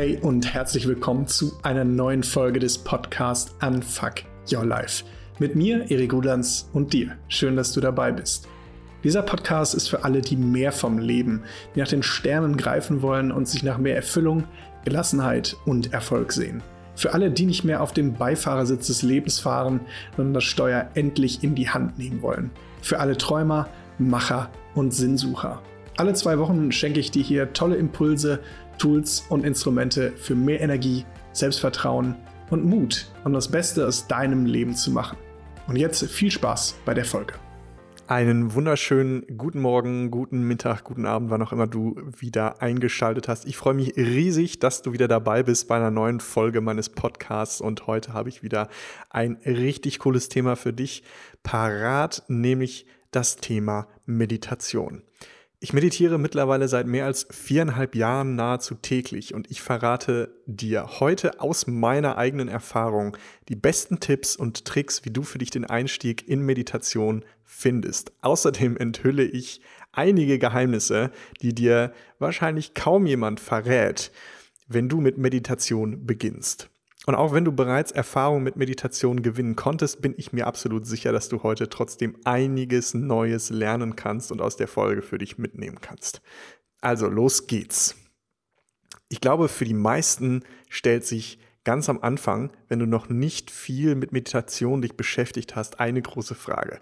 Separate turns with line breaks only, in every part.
Hey und herzlich willkommen zu einer neuen Folge des Podcasts Unfuck Your Life. Mit mir, Erik Rudans und dir. Schön, dass du dabei bist. Dieser Podcast ist für alle, die mehr vom Leben, die nach den Sternen greifen wollen und sich nach mehr Erfüllung, Gelassenheit und Erfolg sehen. Für alle, die nicht mehr auf dem Beifahrersitz des Lebens fahren, sondern das Steuer endlich in die Hand nehmen wollen. Für alle Träumer, Macher und Sinnsucher. Alle zwei Wochen schenke ich dir hier tolle Impulse, Tools und Instrumente für mehr Energie, Selbstvertrauen und Mut, um das Beste aus deinem Leben zu machen. Und jetzt viel Spaß bei der Folge.
Einen wunderschönen guten Morgen, guten Mittag, guten Abend, wann auch immer du wieder eingeschaltet hast. Ich freue mich riesig, dass du wieder dabei bist bei einer neuen Folge meines Podcasts. Und heute habe ich wieder ein richtig cooles Thema für dich parat, nämlich das Thema Meditation. Ich meditiere mittlerweile seit mehr als viereinhalb Jahren nahezu täglich und ich verrate dir heute aus meiner eigenen Erfahrung die besten Tipps und Tricks, wie du für dich den Einstieg in Meditation findest. Außerdem enthülle ich einige Geheimnisse, die dir wahrscheinlich kaum jemand verrät, wenn du mit Meditation beginnst. Und auch wenn du bereits Erfahrung mit Meditation gewinnen konntest, bin ich mir absolut sicher, dass du heute trotzdem einiges Neues lernen kannst und aus der Folge für dich mitnehmen kannst. Also los geht's. Ich glaube, für die meisten stellt sich ganz am Anfang, wenn du noch nicht viel mit Meditation dich beschäftigt hast, eine große Frage.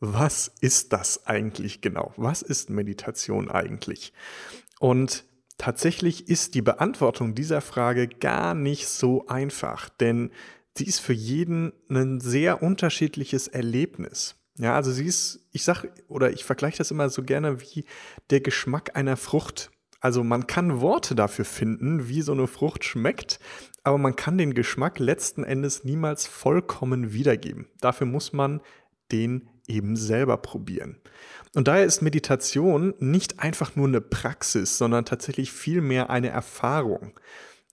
Was ist das eigentlich genau? Was ist Meditation eigentlich? Und Tatsächlich ist die Beantwortung dieser Frage gar nicht so einfach, denn sie ist für jeden ein sehr unterschiedliches Erlebnis. Ja, also sie ist, ich sag oder ich vergleiche das immer so gerne wie der Geschmack einer Frucht. Also man kann Worte dafür finden, wie so eine Frucht schmeckt, aber man kann den Geschmack letzten Endes niemals vollkommen wiedergeben. Dafür muss man den eben selber probieren. Und daher ist Meditation nicht einfach nur eine Praxis, sondern tatsächlich vielmehr eine Erfahrung.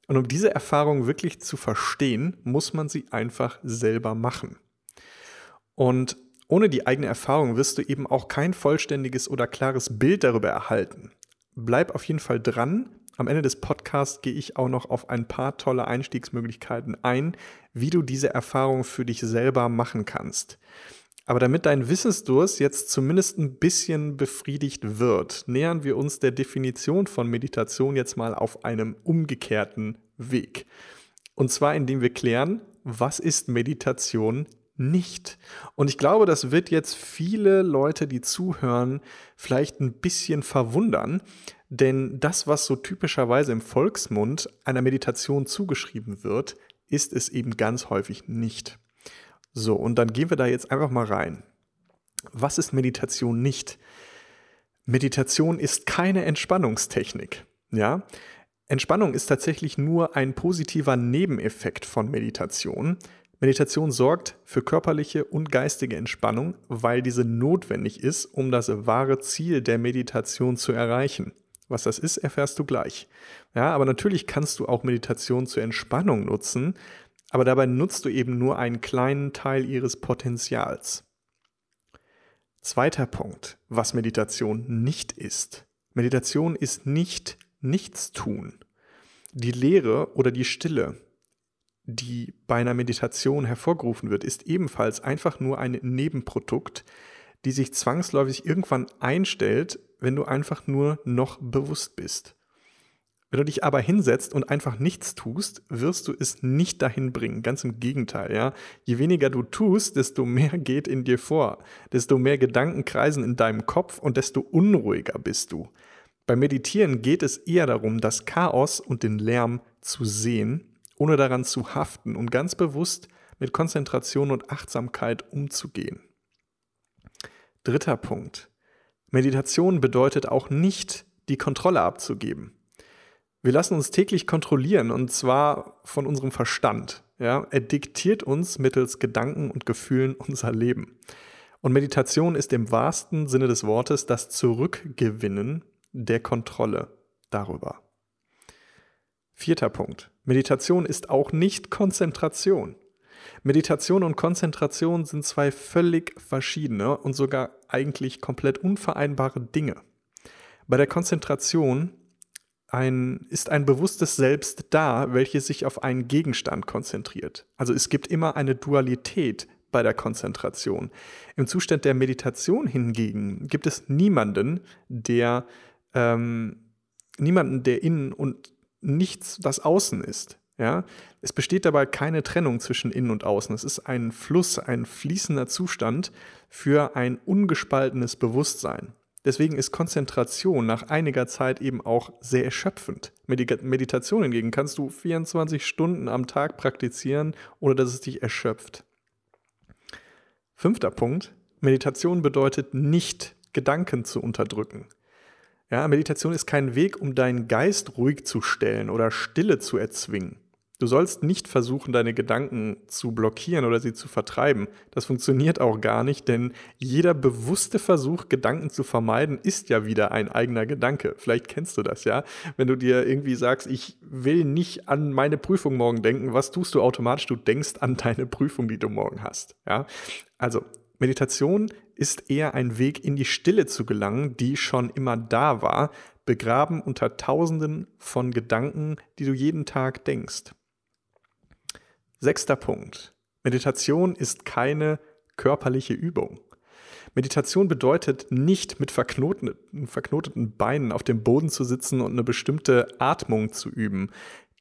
Und um diese Erfahrung wirklich zu verstehen, muss man sie einfach selber machen. Und ohne die eigene Erfahrung wirst du eben auch kein vollständiges oder klares Bild darüber erhalten. Bleib auf jeden Fall dran. Am Ende des Podcasts gehe ich auch noch auf ein paar tolle Einstiegsmöglichkeiten ein, wie du diese Erfahrung für dich selber machen kannst. Aber damit dein Wissensdurst jetzt zumindest ein bisschen befriedigt wird, nähern wir uns der Definition von Meditation jetzt mal auf einem umgekehrten Weg. Und zwar indem wir klären, was ist Meditation nicht? Und ich glaube, das wird jetzt viele Leute, die zuhören, vielleicht ein bisschen verwundern, denn das, was so typischerweise im Volksmund einer Meditation zugeschrieben wird, ist es eben ganz häufig nicht. So, und dann gehen wir da jetzt einfach mal rein. Was ist Meditation nicht? Meditation ist keine Entspannungstechnik. Ja? Entspannung ist tatsächlich nur ein positiver Nebeneffekt von Meditation. Meditation sorgt für körperliche und geistige Entspannung, weil diese notwendig ist, um das wahre Ziel der Meditation zu erreichen. Was das ist, erfährst du gleich. Ja, aber natürlich kannst du auch Meditation zur Entspannung nutzen, aber dabei nutzt du eben nur einen kleinen Teil ihres Potenzials. Zweiter Punkt, was Meditation nicht ist. Meditation ist nicht Nichtstun. Die Leere oder die Stille, die bei einer Meditation hervorgerufen wird, ist ebenfalls einfach nur ein Nebenprodukt, die sich zwangsläufig irgendwann einstellt, wenn du einfach nur noch bewusst bist. Wenn du dich aber hinsetzt und einfach nichts tust, wirst du es nicht dahin bringen. Ganz im Gegenteil, ja. Je weniger du tust, desto mehr geht in dir vor. Desto mehr Gedanken kreisen in deinem Kopf und desto unruhiger bist du. Beim Meditieren geht es eher darum, das Chaos und den Lärm zu sehen, ohne daran zu haften und ganz bewusst mit Konzentration und Achtsamkeit umzugehen. Dritter Punkt. Meditation bedeutet auch nicht, die Kontrolle abzugeben. Wir lassen uns täglich kontrollieren und zwar von unserem Verstand. Ja? Er diktiert uns mittels Gedanken und Gefühlen unser Leben. Und Meditation ist im wahrsten Sinne des Wortes das Zurückgewinnen der Kontrolle darüber. Vierter Punkt. Meditation ist auch nicht Konzentration. Meditation und Konzentration sind zwei völlig verschiedene und sogar eigentlich komplett unvereinbare Dinge. Bei der Konzentration ein, ist ein bewusstes Selbst da, welches sich auf einen Gegenstand konzentriert. Also es gibt immer eine Dualität bei der Konzentration. Im Zustand der Meditation hingegen gibt es niemanden, der ähm, niemanden, der innen und nichts, das außen ist. Ja, es besteht dabei keine Trennung zwischen innen und außen. Es ist ein Fluss, ein fließender Zustand für ein ungespaltenes Bewusstsein. Deswegen ist Konzentration nach einiger Zeit eben auch sehr erschöpfend. Meditation hingegen kannst du 24 Stunden am Tag praktizieren, ohne dass es dich erschöpft. Fünfter Punkt. Meditation bedeutet nicht, Gedanken zu unterdrücken. Ja, Meditation ist kein Weg, um deinen Geist ruhig zu stellen oder Stille zu erzwingen. Du sollst nicht versuchen, deine Gedanken zu blockieren oder sie zu vertreiben. Das funktioniert auch gar nicht, denn jeder bewusste Versuch, Gedanken zu vermeiden, ist ja wieder ein eigener Gedanke. Vielleicht kennst du das ja. Wenn du dir irgendwie sagst, ich will nicht an meine Prüfung morgen denken, was tust du automatisch? Du denkst an deine Prüfung, die du morgen hast. Ja? Also, Meditation ist eher ein Weg in die Stille zu gelangen, die schon immer da war, begraben unter Tausenden von Gedanken, die du jeden Tag denkst. Sechster Punkt. Meditation ist keine körperliche Übung. Meditation bedeutet nicht mit verknoteten, verknoteten Beinen auf dem Boden zu sitzen und eine bestimmte Atmung zu üben.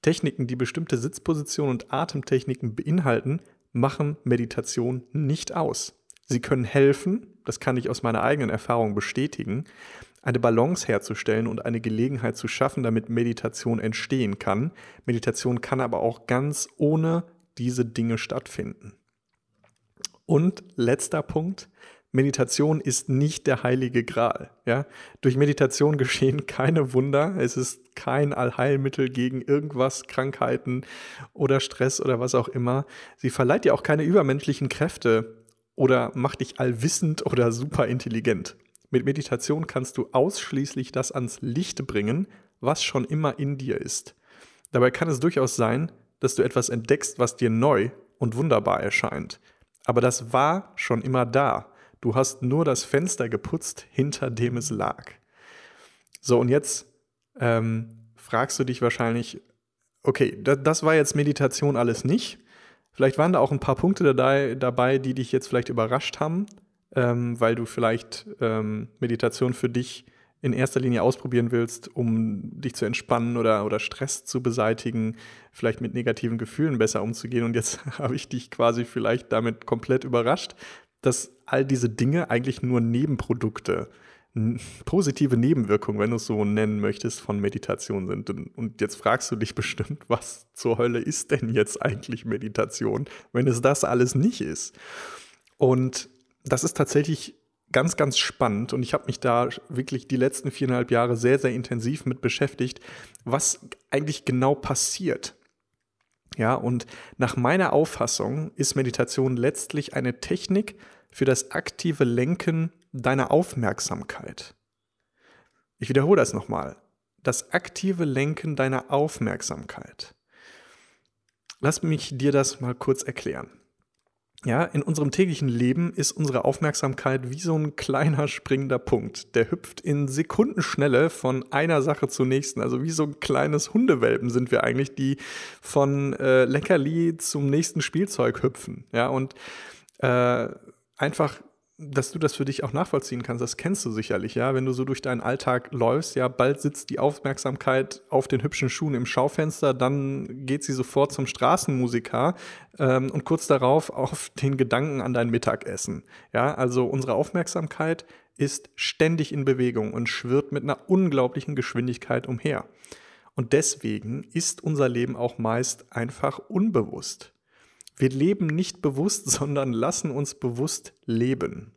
Techniken, die bestimmte Sitzpositionen und Atemtechniken beinhalten, machen Meditation nicht aus. Sie können helfen, das kann ich aus meiner eigenen Erfahrung bestätigen, eine Balance herzustellen und eine Gelegenheit zu schaffen, damit Meditation entstehen kann. Meditation kann aber auch ganz ohne diese Dinge stattfinden. Und letzter Punkt, Meditation ist nicht der heilige Gral. Ja? Durch Meditation geschehen keine Wunder. Es ist kein Allheilmittel gegen irgendwas, Krankheiten oder Stress oder was auch immer. Sie verleiht dir auch keine übermenschlichen Kräfte oder macht dich allwissend oder super intelligent. Mit Meditation kannst du ausschließlich das ans Licht bringen, was schon immer in dir ist. Dabei kann es durchaus sein, dass du etwas entdeckst, was dir neu und wunderbar erscheint. Aber das war schon immer da. Du hast nur das Fenster geputzt, hinter dem es lag. So, und jetzt ähm, fragst du dich wahrscheinlich, okay, das, das war jetzt Meditation alles nicht. Vielleicht waren da auch ein paar Punkte dabei, die dich jetzt vielleicht überrascht haben, ähm, weil du vielleicht ähm, Meditation für dich in erster Linie ausprobieren willst, um dich zu entspannen oder, oder Stress zu beseitigen, vielleicht mit negativen Gefühlen besser umzugehen. Und jetzt habe ich dich quasi vielleicht damit komplett überrascht, dass all diese Dinge eigentlich nur Nebenprodukte, positive Nebenwirkungen, wenn du es so nennen möchtest, von Meditation sind. Und jetzt fragst du dich bestimmt, was zur Hölle ist denn jetzt eigentlich Meditation, wenn es das alles nicht ist? Und das ist tatsächlich ganz, ganz spannend und ich habe mich da wirklich die letzten viereinhalb Jahre sehr, sehr intensiv mit beschäftigt, was eigentlich genau passiert. Ja, und nach meiner Auffassung ist Meditation letztlich eine Technik für das aktive Lenken deiner Aufmerksamkeit. Ich wiederhole das nochmal. Das aktive Lenken deiner Aufmerksamkeit. Lass mich dir das mal kurz erklären. Ja, in unserem täglichen Leben ist unsere Aufmerksamkeit wie so ein kleiner springender Punkt. Der hüpft in Sekundenschnelle von einer Sache zur nächsten. Also wie so ein kleines Hundewelpen sind wir eigentlich, die von äh, Leckerli zum nächsten Spielzeug hüpfen. Ja, und äh, einfach dass du das für dich auch nachvollziehen kannst, das kennst du sicherlich, ja. Wenn du so durch deinen Alltag läufst, ja, bald sitzt die Aufmerksamkeit auf den hübschen Schuhen im Schaufenster, dann geht sie sofort zum Straßenmusiker ähm, und kurz darauf auf den Gedanken an dein Mittagessen. Ja, also unsere Aufmerksamkeit ist ständig in Bewegung und schwirrt mit einer unglaublichen Geschwindigkeit umher. Und deswegen ist unser Leben auch meist einfach unbewusst. Wir leben nicht bewusst, sondern lassen uns bewusst leben.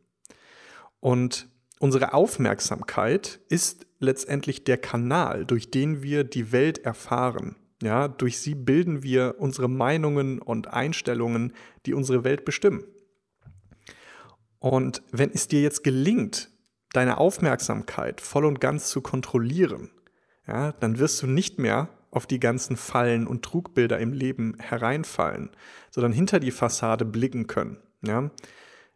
Und unsere Aufmerksamkeit ist letztendlich der Kanal, durch den wir die Welt erfahren. Ja, durch sie bilden wir unsere Meinungen und Einstellungen, die unsere Welt bestimmen. Und wenn es dir jetzt gelingt, deine Aufmerksamkeit voll und ganz zu kontrollieren, ja, dann wirst du nicht mehr auf die ganzen Fallen und Trugbilder im Leben hereinfallen, sondern hinter die Fassade blicken können. Ja?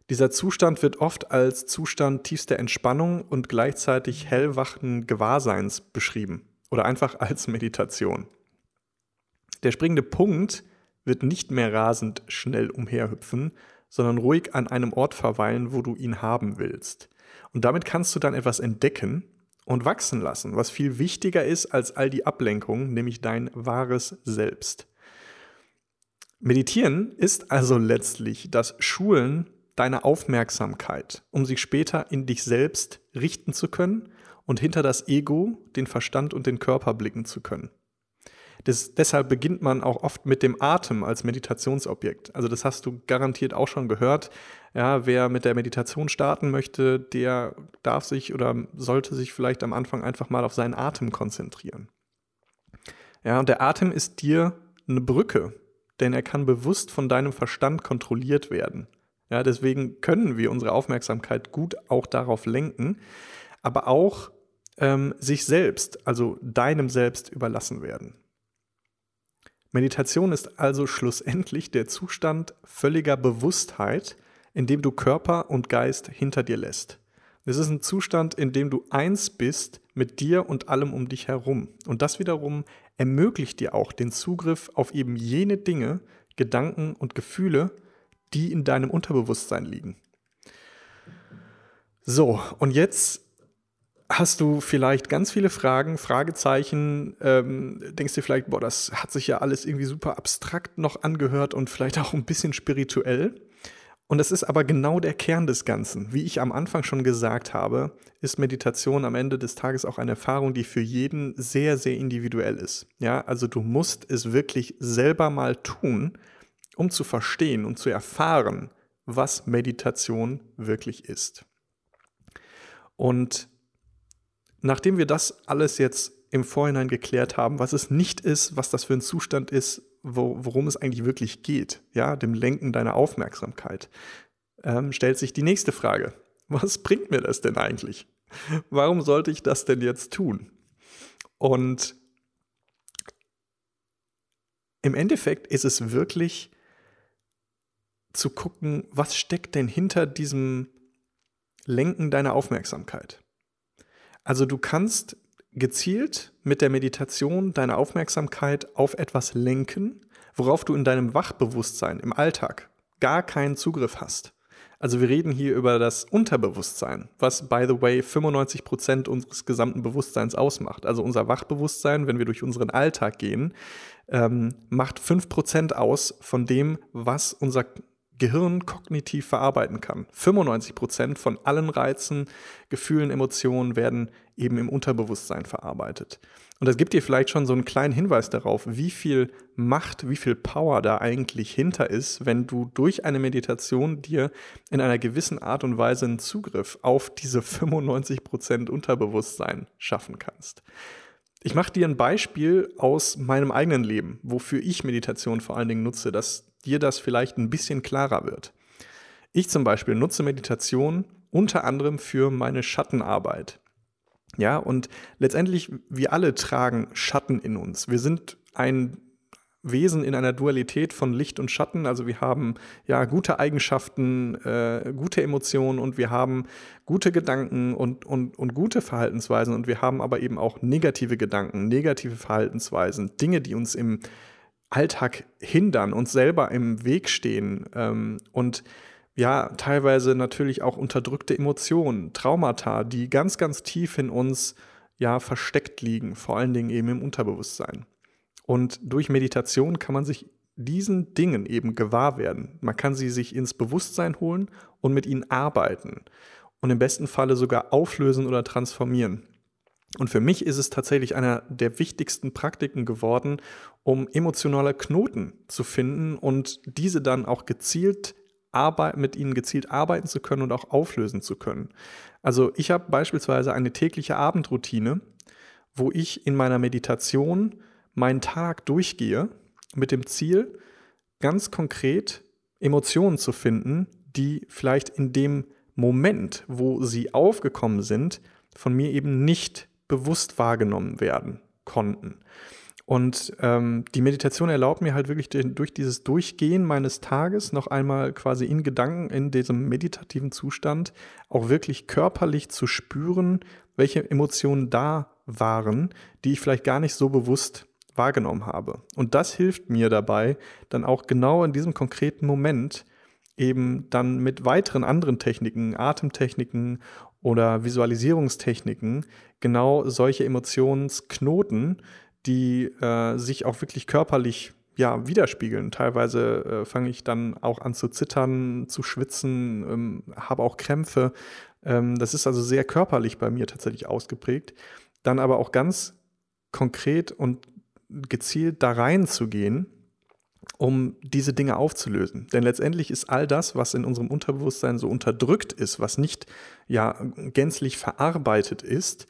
Dieser Zustand wird oft als Zustand tiefster Entspannung und gleichzeitig hellwachen Gewahrseins beschrieben. oder einfach als Meditation. Der springende Punkt wird nicht mehr rasend schnell umherhüpfen, sondern ruhig an einem Ort verweilen, wo du ihn haben willst. Und damit kannst du dann etwas entdecken und wachsen lassen, was viel wichtiger ist als all die Ablenkungen, nämlich dein wahres Selbst. Meditieren ist also letztlich das Schulen deiner Aufmerksamkeit, um sich später in dich selbst richten zu können und hinter das Ego, den Verstand und den Körper blicken zu können. Das, deshalb beginnt man auch oft mit dem Atem als Meditationsobjekt. Also das hast du garantiert auch schon gehört. Ja, wer mit der Meditation starten möchte, der darf sich oder sollte sich vielleicht am Anfang einfach mal auf seinen Atem konzentrieren. Ja, und der Atem ist dir eine Brücke, denn er kann bewusst von deinem Verstand kontrolliert werden. Ja, deswegen können wir unsere Aufmerksamkeit gut auch darauf lenken, aber auch ähm, sich selbst, also deinem Selbst überlassen werden. Meditation ist also schlussendlich der Zustand völliger Bewusstheit, in dem du Körper und Geist hinter dir lässt. Es ist ein Zustand, in dem du eins bist mit dir und allem um dich herum. Und das wiederum ermöglicht dir auch den Zugriff auf eben jene Dinge, Gedanken und Gefühle, die in deinem Unterbewusstsein liegen. So, und jetzt hast du vielleicht ganz viele Fragen, Fragezeichen, ähm, denkst dir vielleicht, boah, das hat sich ja alles irgendwie super abstrakt noch angehört und vielleicht auch ein bisschen spirituell. Und das ist aber genau der Kern des Ganzen. Wie ich am Anfang schon gesagt habe, ist Meditation am Ende des Tages auch eine Erfahrung, die für jeden sehr, sehr individuell ist. Ja, also du musst es wirklich selber mal tun, um zu verstehen und zu erfahren, was Meditation wirklich ist. Und Nachdem wir das alles jetzt im Vorhinein geklärt haben, was es nicht ist, was das für ein Zustand ist, worum es eigentlich wirklich geht, ja, dem Lenken deiner Aufmerksamkeit, ähm, stellt sich die nächste Frage. Was bringt mir das denn eigentlich? Warum sollte ich das denn jetzt tun? Und im Endeffekt ist es wirklich zu gucken, was steckt denn hinter diesem Lenken deiner Aufmerksamkeit? Also du kannst gezielt mit der Meditation deine Aufmerksamkeit auf etwas lenken, worauf du in deinem Wachbewusstsein im Alltag gar keinen Zugriff hast. Also wir reden hier über das Unterbewusstsein, was by the way 95 Prozent unseres gesamten Bewusstseins ausmacht. Also unser Wachbewusstsein, wenn wir durch unseren Alltag gehen, ähm, macht 5% aus von dem, was unser Gehirn kognitiv verarbeiten kann. 95 Prozent von allen Reizen, Gefühlen, Emotionen werden eben im Unterbewusstsein verarbeitet. Und das gibt dir vielleicht schon so einen kleinen Hinweis darauf, wie viel Macht, wie viel Power da eigentlich hinter ist, wenn du durch eine Meditation dir in einer gewissen Art und Weise einen Zugriff auf diese 95 Prozent Unterbewusstsein schaffen kannst. Ich mache dir ein Beispiel aus meinem eigenen Leben, wofür ich Meditation vor allen Dingen nutze, dass dir das vielleicht ein bisschen klarer wird. Ich zum Beispiel nutze Meditation unter anderem für meine Schattenarbeit. Ja, und letztendlich, wir alle tragen Schatten in uns. Wir sind ein Wesen in einer Dualität von Licht und Schatten. Also wir haben ja gute Eigenschaften, äh, gute Emotionen und wir haben gute Gedanken und, und, und gute Verhaltensweisen und wir haben aber eben auch negative Gedanken, negative Verhaltensweisen, Dinge, die uns im Alltag hindern, uns selber im Weg stehen ähm, und ja, teilweise natürlich auch unterdrückte Emotionen, Traumata, die ganz, ganz tief in uns ja versteckt liegen, vor allen Dingen eben im Unterbewusstsein. Und durch Meditation kann man sich diesen Dingen eben gewahr werden. Man kann sie sich ins Bewusstsein holen und mit ihnen arbeiten und im besten Falle sogar auflösen oder transformieren. Und für mich ist es tatsächlich einer der wichtigsten Praktiken geworden, um emotionale Knoten zu finden und diese dann auch gezielt arbeiten, mit ihnen gezielt arbeiten zu können und auch auflösen zu können. Also ich habe beispielsweise eine tägliche Abendroutine, wo ich in meiner Meditation meinen Tag durchgehe mit dem Ziel, ganz konkret Emotionen zu finden, die vielleicht in dem Moment, wo sie aufgekommen sind, von mir eben nicht bewusst wahrgenommen werden konnten. Und ähm, die Meditation erlaubt mir halt wirklich durch dieses Durchgehen meines Tages noch einmal quasi in Gedanken in diesem meditativen Zustand auch wirklich körperlich zu spüren, welche Emotionen da waren, die ich vielleicht gar nicht so bewusst wahrgenommen habe. Und das hilft mir dabei, dann auch genau in diesem konkreten Moment eben dann mit weiteren anderen Techniken, Atemtechniken oder Visualisierungstechniken, genau solche Emotionsknoten, die äh, sich auch wirklich körperlich ja, widerspiegeln. Teilweise äh, fange ich dann auch an zu zittern, zu schwitzen, ähm, habe auch Krämpfe. Ähm, das ist also sehr körperlich bei mir tatsächlich ausgeprägt. Dann aber auch ganz konkret und gezielt da reinzugehen, um diese Dinge aufzulösen. Denn letztendlich ist all das, was in unserem Unterbewusstsein so unterdrückt ist, was nicht ja gänzlich verarbeitet ist,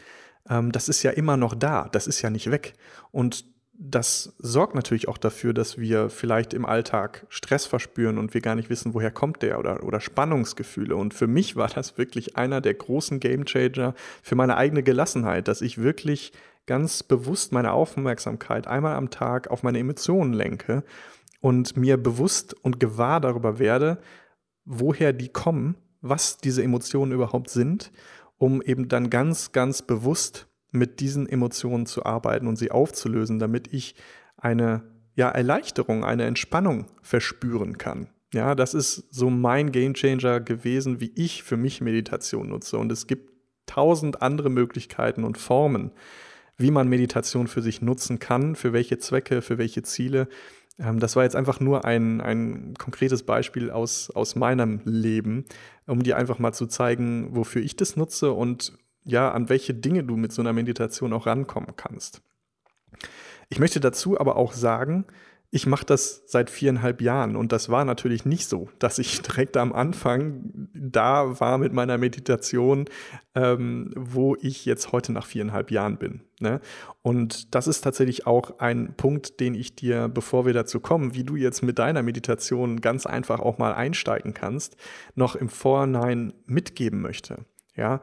ähm, das ist ja immer noch da, das ist ja nicht weg. Und das sorgt natürlich auch dafür, dass wir vielleicht im Alltag Stress verspüren und wir gar nicht wissen, woher kommt der oder, oder Spannungsgefühle. Und für mich war das wirklich einer der großen Gamechanger für meine eigene Gelassenheit, dass ich wirklich ganz bewusst meine Aufmerksamkeit einmal am Tag auf meine Emotionen lenke und mir bewusst und gewahr darüber werde, woher die kommen, was diese Emotionen überhaupt sind, um eben dann ganz, ganz bewusst mit diesen Emotionen zu arbeiten und sie aufzulösen, damit ich eine ja, Erleichterung, eine Entspannung verspüren kann. Ja, das ist so mein Gamechanger gewesen, wie ich für mich Meditation nutze. Und es gibt tausend andere Möglichkeiten und Formen, wie man Meditation für sich nutzen kann, für welche Zwecke, für welche Ziele. Ähm, das war jetzt einfach nur ein, ein konkretes Beispiel aus, aus meinem Leben, um dir einfach mal zu zeigen, wofür ich das nutze und ja, an welche Dinge du mit so einer Meditation auch rankommen kannst. Ich möchte dazu aber auch sagen, ich mache das seit viereinhalb Jahren und das war natürlich nicht so, dass ich direkt am Anfang da war mit meiner Meditation, ähm, wo ich jetzt heute nach viereinhalb Jahren bin. Ne? Und das ist tatsächlich auch ein Punkt, den ich dir, bevor wir dazu kommen, wie du jetzt mit deiner Meditation ganz einfach auch mal einsteigen kannst, noch im Vorhinein mitgeben möchte. Ja,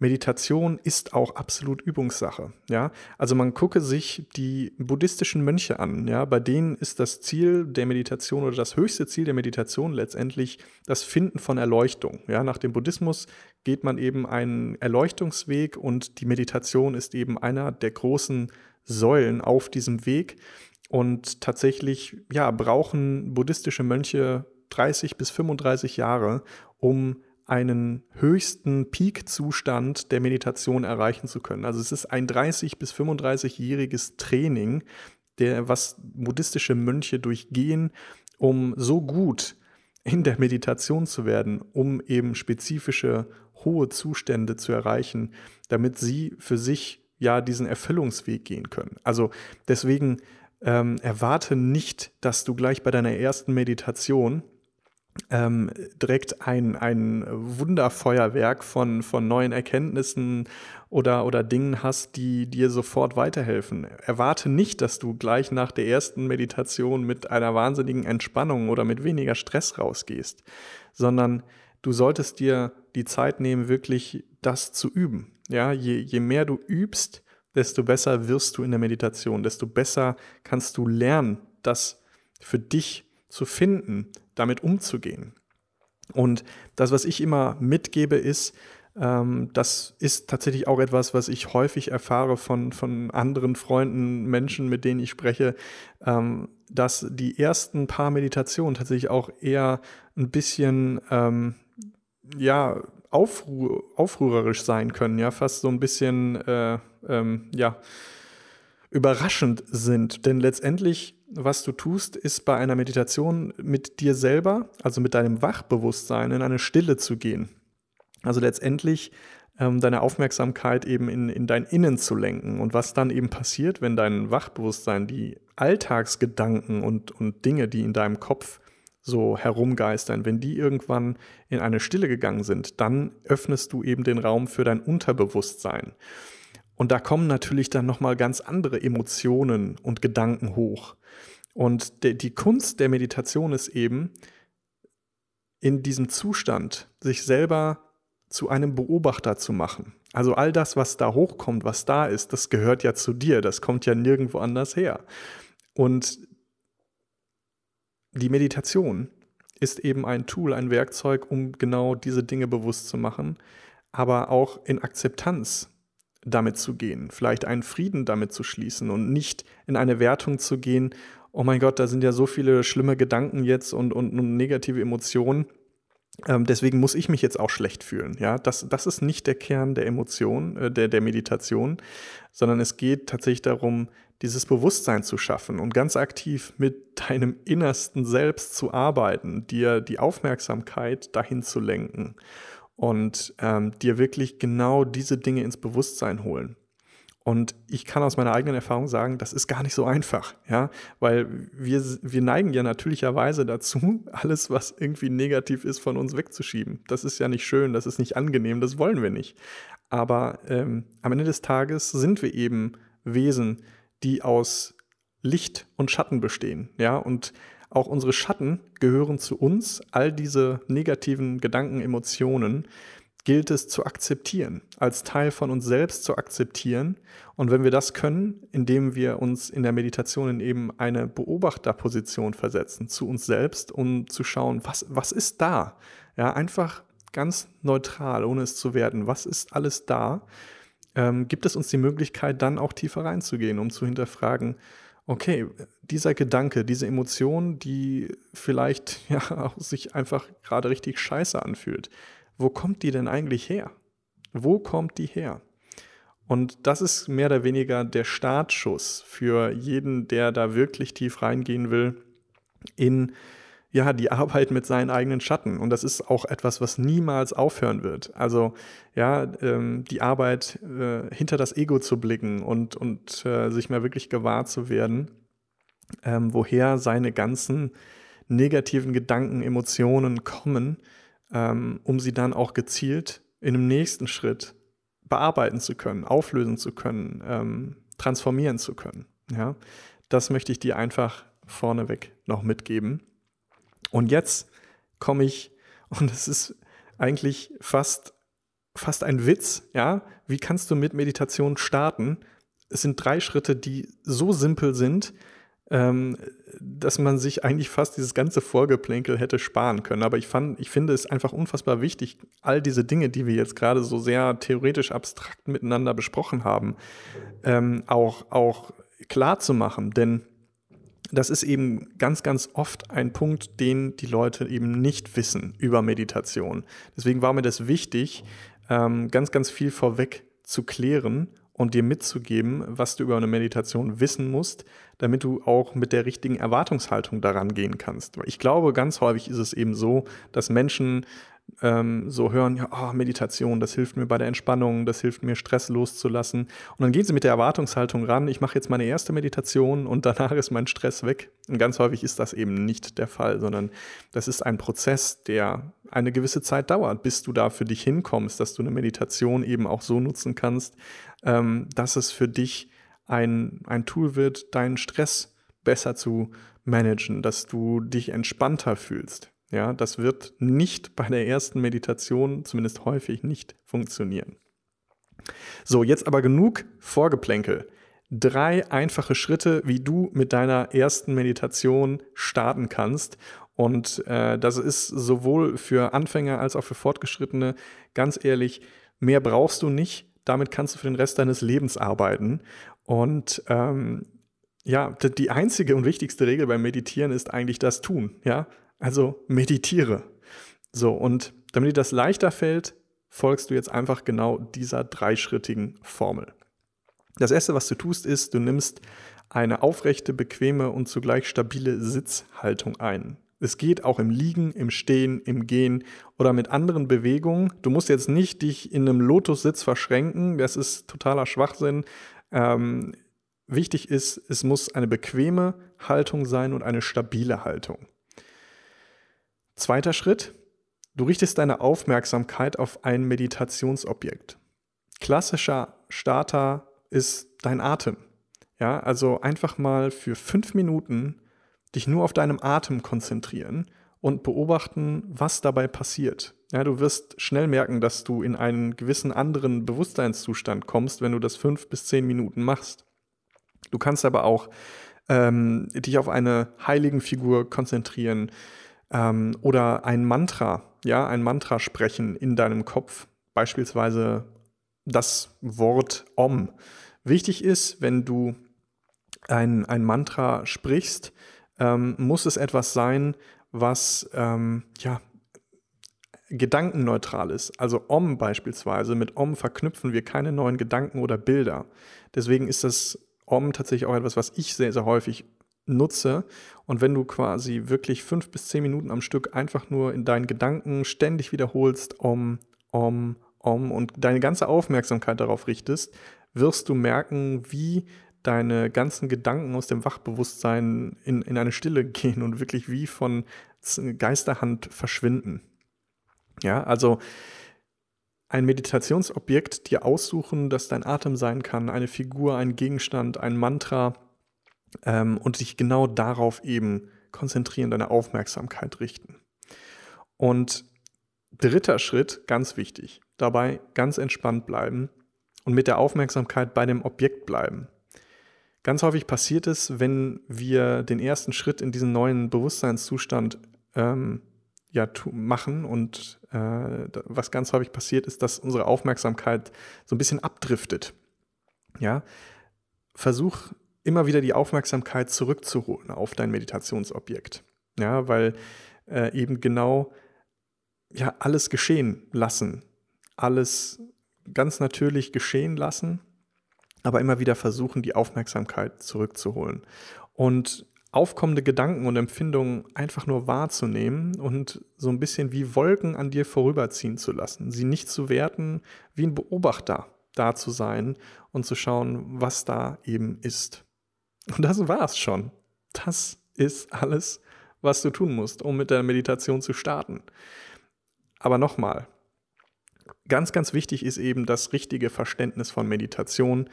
Meditation ist auch absolut Übungssache. Ja, also man gucke sich die buddhistischen Mönche an. Ja, bei denen ist das Ziel der Meditation oder das höchste Ziel der Meditation letztendlich das Finden von Erleuchtung. Ja, nach dem Buddhismus geht man eben einen Erleuchtungsweg und die Meditation ist eben einer der großen Säulen auf diesem Weg. Und tatsächlich, ja, brauchen buddhistische Mönche 30 bis 35 Jahre, um einen höchsten Peak-Zustand der Meditation erreichen zu können. Also es ist ein 30 bis 35-jähriges Training, der was buddhistische Mönche durchgehen, um so gut in der Meditation zu werden, um eben spezifische hohe Zustände zu erreichen, damit sie für sich ja diesen Erfüllungsweg gehen können. Also deswegen ähm, erwarte nicht, dass du gleich bei deiner ersten Meditation ähm, direkt ein, ein Wunderfeuerwerk von, von neuen Erkenntnissen oder, oder Dingen hast, die dir sofort weiterhelfen. Erwarte nicht, dass du gleich nach der ersten Meditation mit einer wahnsinnigen Entspannung oder mit weniger Stress rausgehst, sondern du solltest dir die Zeit nehmen, wirklich das zu üben. Ja, je, je mehr du übst, desto besser wirst du in der Meditation, desto besser kannst du lernen, das für dich zu finden, damit umzugehen. Und das, was ich immer mitgebe, ist, ähm, das ist tatsächlich auch etwas, was ich häufig erfahre von, von anderen Freunden, Menschen, mit denen ich spreche, ähm, dass die ersten paar Meditationen tatsächlich auch eher ein bisschen, ähm, ja, aufruhr, aufrührerisch sein können, ja, fast so ein bisschen, äh, ähm, ja, überraschend sind. Denn letztendlich was du tust, ist bei einer Meditation mit dir selber, also mit deinem Wachbewusstsein, in eine Stille zu gehen. Also letztendlich ähm, deine Aufmerksamkeit eben in, in dein Innen zu lenken. Und was dann eben passiert, wenn dein Wachbewusstsein die Alltagsgedanken und, und Dinge, die in deinem Kopf so herumgeistern, wenn die irgendwann in eine Stille gegangen sind, dann öffnest du eben den Raum für dein Unterbewusstsein. Und da kommen natürlich dann nochmal ganz andere Emotionen und Gedanken hoch. Und de, die Kunst der Meditation ist eben, in diesem Zustand sich selber zu einem Beobachter zu machen. Also all das, was da hochkommt, was da ist, das gehört ja zu dir, das kommt ja nirgendwo anders her. Und die Meditation ist eben ein Tool, ein Werkzeug, um genau diese Dinge bewusst zu machen, aber auch in Akzeptanz damit zu gehen, vielleicht einen Frieden damit zu schließen und nicht in eine Wertung zu gehen, oh mein Gott, da sind ja so viele schlimme Gedanken jetzt und, und, und negative Emotionen. Ähm, deswegen muss ich mich jetzt auch schlecht fühlen. Ja, das, das ist nicht der Kern der Emotion, äh, der, der Meditation, sondern es geht tatsächlich darum, dieses Bewusstsein zu schaffen und ganz aktiv mit deinem innersten Selbst zu arbeiten, dir die Aufmerksamkeit dahin zu lenken und ähm, dir wirklich genau diese Dinge ins Bewusstsein holen. Und ich kann aus meiner eigenen Erfahrung sagen, das ist gar nicht so einfach, ja, weil wir, wir neigen ja natürlicherweise dazu, alles, was irgendwie negativ ist, von uns wegzuschieben. Das ist ja nicht schön, das ist nicht angenehm, das wollen wir nicht. Aber ähm, am Ende des Tages sind wir eben Wesen, die aus Licht und Schatten bestehen, ja, und auch unsere Schatten gehören zu uns. All diese negativen Gedanken, Emotionen gilt es zu akzeptieren, als Teil von uns selbst zu akzeptieren. Und wenn wir das können, indem wir uns in der Meditation in eben eine Beobachterposition versetzen zu uns selbst, um zu schauen, was, was ist da? Ja, einfach ganz neutral, ohne es zu werten. Was ist alles da? Ähm, gibt es uns die Möglichkeit, dann auch tiefer reinzugehen, um zu hinterfragen, okay, dieser Gedanke, diese Emotion, die vielleicht ja auch sich einfach gerade richtig scheiße anfühlt, wo kommt die denn eigentlich her? Wo kommt die her? Und das ist mehr oder weniger der Startschuss für jeden, der da wirklich tief reingehen will in ja, die Arbeit mit seinen eigenen Schatten. Und das ist auch etwas, was niemals aufhören wird. Also, ja, ähm, die Arbeit äh, hinter das Ego zu blicken und, und äh, sich mal wirklich gewahr zu werden, ähm, woher seine ganzen negativen Gedanken, Emotionen kommen, ähm, um sie dann auch gezielt in einem nächsten Schritt bearbeiten zu können, auflösen zu können, ähm, transformieren zu können. Ja, das möchte ich dir einfach vorneweg noch mitgeben. Und jetzt komme ich, und es ist eigentlich fast, fast ein Witz, ja, wie kannst du mit Meditation starten? Es sind drei Schritte, die so simpel sind, ähm, dass man sich eigentlich fast dieses ganze Vorgeplänkel hätte sparen können. Aber ich, fand, ich finde es einfach unfassbar wichtig, all diese Dinge, die wir jetzt gerade so sehr theoretisch abstrakt miteinander besprochen haben, ähm, auch, auch klar zu machen. Denn das ist eben ganz, ganz oft ein Punkt, den die Leute eben nicht wissen über Meditation. Deswegen war mir das wichtig, ähm, ganz, ganz viel vorweg zu klären und dir mitzugeben, was du über eine Meditation wissen musst, damit du auch mit der richtigen Erwartungshaltung daran gehen kannst. Ich glaube, ganz häufig ist es eben so, dass Menschen ähm, so hören, ja, oh, Meditation, das hilft mir bei der Entspannung, das hilft mir, Stress loszulassen. Und dann gehen sie mit der Erwartungshaltung ran, ich mache jetzt meine erste Meditation und danach ist mein Stress weg. Und ganz häufig ist das eben nicht der Fall, sondern das ist ein Prozess, der eine gewisse Zeit dauert, bis du da für dich hinkommst, dass du eine Meditation eben auch so nutzen kannst, ähm, dass es für dich ein, ein Tool wird, deinen Stress besser zu managen, dass du dich entspannter fühlst. Ja, das wird nicht bei der ersten Meditation, zumindest häufig nicht funktionieren. So, jetzt aber genug Vorgeplänkel. Drei einfache Schritte, wie du mit deiner ersten Meditation starten kannst. Und äh, das ist sowohl für Anfänger als auch für Fortgeschrittene, ganz ehrlich, mehr brauchst du nicht. Damit kannst du für den Rest deines Lebens arbeiten. Und ähm, ja, die einzige und wichtigste Regel beim Meditieren ist eigentlich das Tun. Ja, also meditiere. So, und damit dir das leichter fällt, folgst du jetzt einfach genau dieser dreischrittigen Formel. Das erste, was du tust, ist, du nimmst eine aufrechte, bequeme und zugleich stabile Sitzhaltung ein. Es geht auch im Liegen, im Stehen, im Gehen oder mit anderen Bewegungen. Du musst jetzt nicht dich in einem Lotussitz verschränken, das ist totaler Schwachsinn. Ähm, wichtig ist, es muss eine bequeme Haltung sein und eine stabile Haltung. Zweiter Schritt, du richtest deine Aufmerksamkeit auf ein Meditationsobjekt. Klassischer Starter ist dein Atem. Ja, also einfach mal für fünf Minuten dich nur auf deinem Atem konzentrieren und beobachten, was dabei passiert. Ja, du wirst schnell merken, dass du in einen gewissen anderen Bewusstseinszustand kommst, wenn du das fünf bis zehn Minuten machst. Du kannst aber auch ähm, dich auf eine Heiligenfigur konzentrieren, ähm, oder ein Mantra, ja, ein Mantra sprechen in deinem Kopf, beispielsweise das Wort Om. Wichtig ist, wenn du ein, ein Mantra sprichst, ähm, muss es etwas sein, was ähm, ja, gedankenneutral ist. Also Om beispielsweise, mit Om verknüpfen wir keine neuen Gedanken oder Bilder. Deswegen ist das Om tatsächlich auch etwas, was ich sehr, sehr häufig nutze. Und wenn du quasi wirklich fünf bis zehn Minuten am Stück einfach nur in deinen Gedanken ständig wiederholst, Om, Om, Om und deine ganze Aufmerksamkeit darauf richtest, wirst du merken, wie deine ganzen Gedanken aus dem Wachbewusstsein in, in eine Stille gehen und wirklich wie von Geisterhand verschwinden. Ja, also ein Meditationsobjekt dir aussuchen, das dein Atem sein kann, eine Figur, ein Gegenstand, ein Mantra ähm, und dich genau darauf eben konzentrieren, deine Aufmerksamkeit richten. Und dritter Schritt, ganz wichtig, dabei ganz entspannt bleiben und mit der Aufmerksamkeit bei dem Objekt bleiben. Ganz häufig passiert es, wenn wir den ersten Schritt in diesen neuen Bewusstseinszustand ähm, ja, machen und äh, was ganz häufig passiert ist, dass unsere Aufmerksamkeit so ein bisschen abdriftet. Ja, versuch immer wieder die Aufmerksamkeit zurückzuholen auf dein Meditationsobjekt. Ja, weil äh, eben genau ja alles geschehen lassen, alles ganz natürlich geschehen lassen, aber immer wieder versuchen, die Aufmerksamkeit zurückzuholen. Und aufkommende Gedanken und Empfindungen einfach nur wahrzunehmen und so ein bisschen wie Wolken an dir vorüberziehen zu lassen, sie nicht zu werten, wie ein Beobachter da zu sein und zu schauen, was da eben ist. Und das war's schon. Das ist alles, was du tun musst, um mit der Meditation zu starten. Aber nochmal, ganz, ganz wichtig ist eben das richtige Verständnis von Meditation,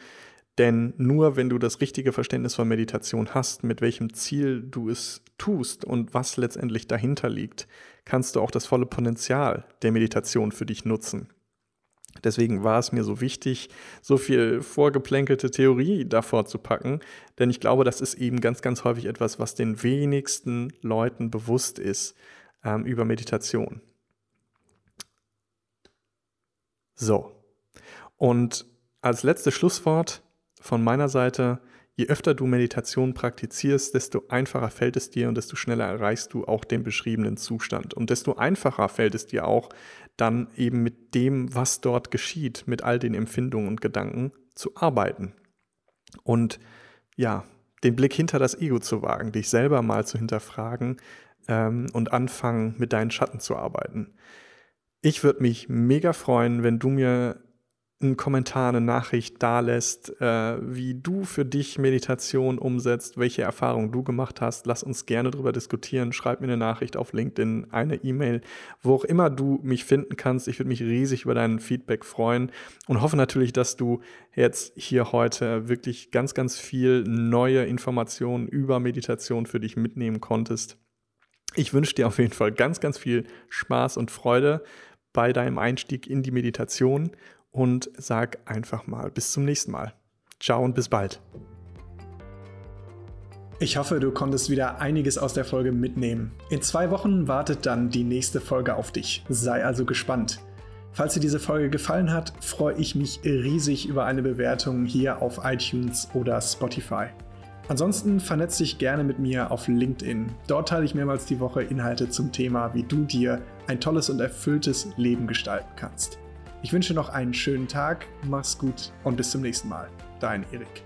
denn nur wenn du das richtige Verständnis von Meditation hast, mit welchem Ziel du es tust und was letztendlich dahinter liegt, kannst du auch das volle Potenzial der Meditation für dich nutzen. Deswegen war es mir so wichtig, so viel vorgeplänkelte Theorie davor zu packen, denn ich glaube, das ist eben ganz, ganz häufig etwas, was den wenigsten Leuten bewusst ist ähm, über Meditation. So, und als letztes Schlusswort von meiner Seite, je öfter du Meditation praktizierst, desto einfacher fällt es dir und desto schneller erreichst du auch den beschriebenen Zustand. Und desto einfacher fällt es dir auch, dann eben mit dem, was dort geschieht, mit all den Empfindungen und Gedanken zu arbeiten. Und ja, den Blick hinter das Ego zu wagen, dich selber mal zu hinterfragen ähm, und anfangen, mit deinen Schatten zu arbeiten. Ich würde mich mega freuen, wenn du mir einen Kommentar, eine Nachricht dalässt, äh, wie du für dich Meditation umsetzt, welche Erfahrungen du gemacht hast. Lass uns gerne darüber diskutieren. Schreib mir eine Nachricht auf LinkedIn, eine E-Mail, wo auch immer du mich finden kannst. Ich würde mich riesig über dein Feedback freuen und hoffe natürlich, dass du jetzt hier heute wirklich ganz, ganz viel neue Informationen über Meditation für dich mitnehmen konntest. Ich wünsche dir auf jeden Fall ganz, ganz viel Spaß und Freude bei deinem Einstieg in die Meditation und sag einfach mal bis zum nächsten Mal. Ciao und bis bald.
Ich hoffe, du konntest wieder einiges aus der Folge mitnehmen. In zwei Wochen wartet dann die nächste Folge auf dich. Sei also gespannt. Falls dir diese Folge gefallen hat, freue ich mich riesig über eine Bewertung hier auf iTunes oder Spotify. Ansonsten vernetz dich gerne mit mir auf LinkedIn. Dort teile ich mehrmals die Woche Inhalte zum Thema, wie du dir ein tolles und erfülltes Leben gestalten kannst. Ich wünsche noch einen schönen Tag, mach's gut und bis zum nächsten Mal. Dein Erik.